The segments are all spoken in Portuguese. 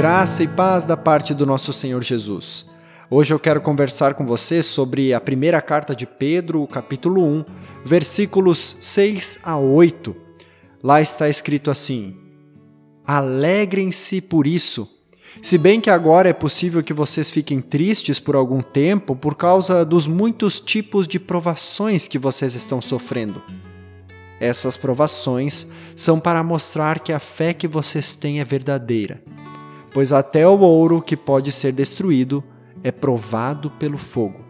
Graça e paz da parte do nosso Senhor Jesus. Hoje eu quero conversar com você sobre a primeira carta de Pedro, capítulo 1, versículos 6 a 8. Lá está escrito assim: Alegrem-se por isso. Se bem que agora é possível que vocês fiquem tristes por algum tempo por causa dos muitos tipos de provações que vocês estão sofrendo. Essas provações são para mostrar que a fé que vocês têm é verdadeira pois até o ouro que pode ser destruído é provado pelo fogo.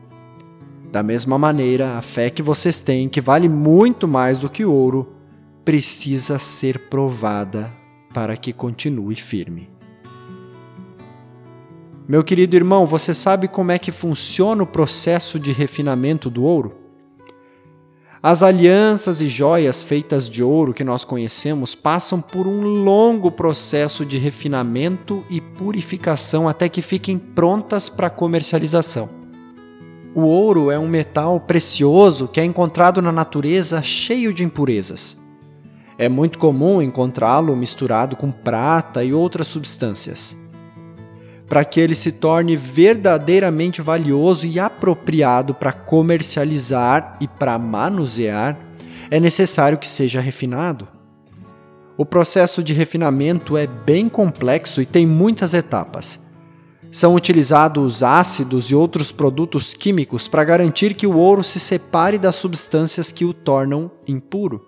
Da mesma maneira, a fé que vocês têm, que vale muito mais do que ouro, precisa ser provada para que continue firme. Meu querido irmão, você sabe como é que funciona o processo de refinamento do ouro? As alianças e joias feitas de ouro que nós conhecemos passam por um longo processo de refinamento e purificação até que fiquem prontas para comercialização. O ouro é um metal precioso que é encontrado na natureza cheio de impurezas. É muito comum encontrá-lo misturado com prata e outras substâncias para que ele se torne verdadeiramente valioso e apropriado para comercializar e para manusear, é necessário que seja refinado. O processo de refinamento é bem complexo e tem muitas etapas. São utilizados ácidos e outros produtos químicos para garantir que o ouro se separe das substâncias que o tornam impuro.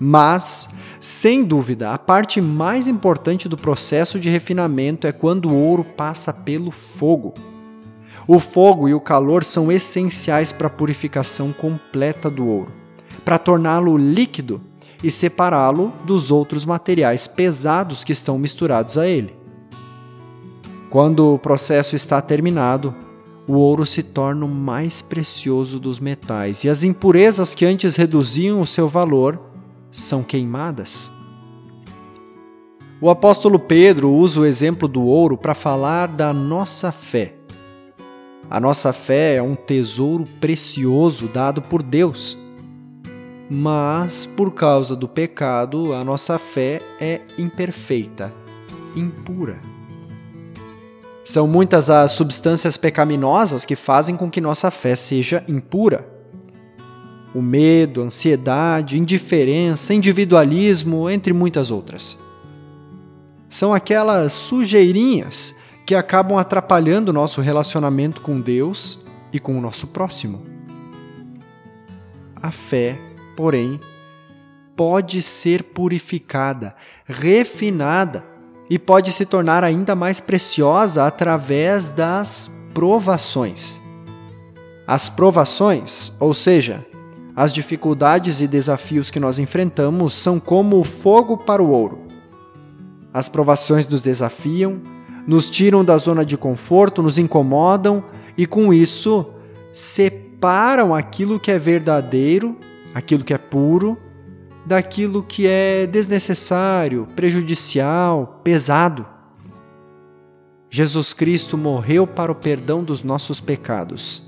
Mas sem dúvida, a parte mais importante do processo de refinamento é quando o ouro passa pelo fogo. O fogo e o calor são essenciais para a purificação completa do ouro, para torná-lo líquido e separá-lo dos outros materiais pesados que estão misturados a ele. Quando o processo está terminado, o ouro se torna o mais precioso dos metais e as impurezas que antes reduziam o seu valor são queimadas. O apóstolo Pedro usa o exemplo do ouro para falar da nossa fé. A nossa fé é um tesouro precioso dado por Deus. Mas, por causa do pecado, a nossa fé é imperfeita, impura. São muitas as substâncias pecaminosas que fazem com que nossa fé seja impura o medo, a ansiedade, indiferença, individualismo, entre muitas outras. São aquelas sujeirinhas que acabam atrapalhando o nosso relacionamento com Deus e com o nosso próximo. A fé, porém, pode ser purificada, refinada e pode se tornar ainda mais preciosa através das provações. As provações, ou seja, as dificuldades e desafios que nós enfrentamos são como o fogo para o ouro. As provações nos desafiam, nos tiram da zona de conforto, nos incomodam e, com isso, separam aquilo que é verdadeiro, aquilo que é puro, daquilo que é desnecessário, prejudicial, pesado. Jesus Cristo morreu para o perdão dos nossos pecados.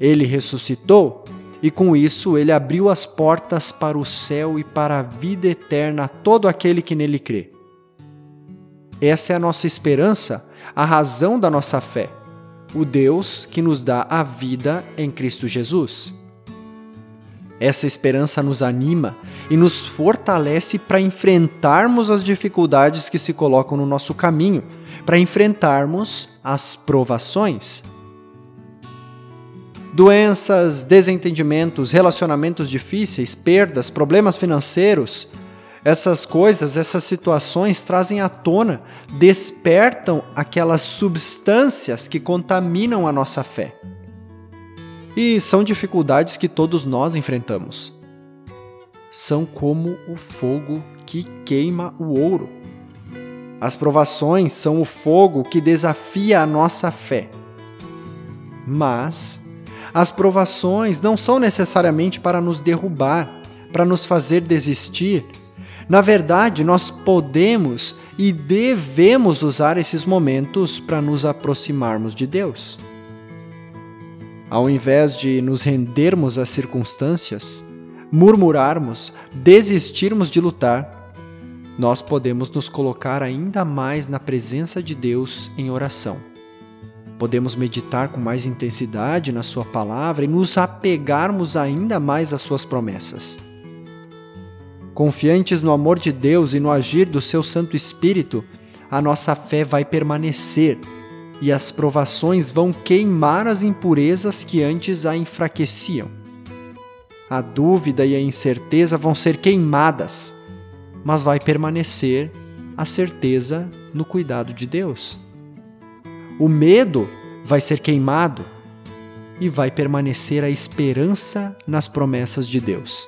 Ele ressuscitou e com isso ele abriu as portas para o céu e para a vida eterna a todo aquele que nele crê. Essa é a nossa esperança, a razão da nossa fé, o Deus que nos dá a vida em Cristo Jesus. Essa esperança nos anima e nos fortalece para enfrentarmos as dificuldades que se colocam no nosso caminho, para enfrentarmos as provações doenças, desentendimentos, relacionamentos difíceis, perdas, problemas financeiros, essas coisas, essas situações trazem à tona, despertam aquelas substâncias que contaminam a nossa fé. E são dificuldades que todos nós enfrentamos. São como o fogo que queima o ouro. As provações são o fogo que desafia a nossa fé. Mas as provações não são necessariamente para nos derrubar, para nos fazer desistir. Na verdade, nós podemos e devemos usar esses momentos para nos aproximarmos de Deus. Ao invés de nos rendermos às circunstâncias, murmurarmos, desistirmos de lutar, nós podemos nos colocar ainda mais na presença de Deus em oração. Podemos meditar com mais intensidade na Sua palavra e nos apegarmos ainda mais às Suas promessas. Confiantes no amor de Deus e no agir do Seu Santo Espírito, a nossa fé vai permanecer e as provações vão queimar as impurezas que antes a enfraqueciam. A dúvida e a incerteza vão ser queimadas mas vai permanecer a certeza no cuidado de Deus. O medo vai ser queimado e vai permanecer a esperança nas promessas de Deus.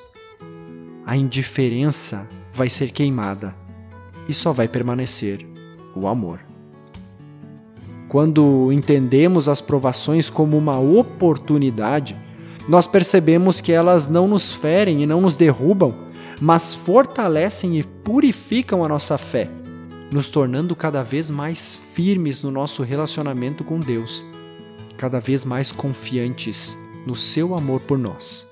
A indiferença vai ser queimada e só vai permanecer o amor. Quando entendemos as provações como uma oportunidade, nós percebemos que elas não nos ferem e não nos derrubam, mas fortalecem e purificam a nossa fé, nos tornando cada vez mais firmes no nosso relacionamento com Deus, cada vez mais confiantes no seu amor por nós.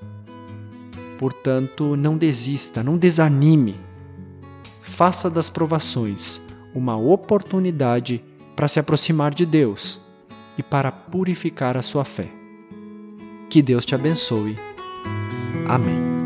Portanto, não desista, não desanime. Faça das provações uma oportunidade para se aproximar de Deus e para purificar a sua fé. Que Deus te abençoe. Amém.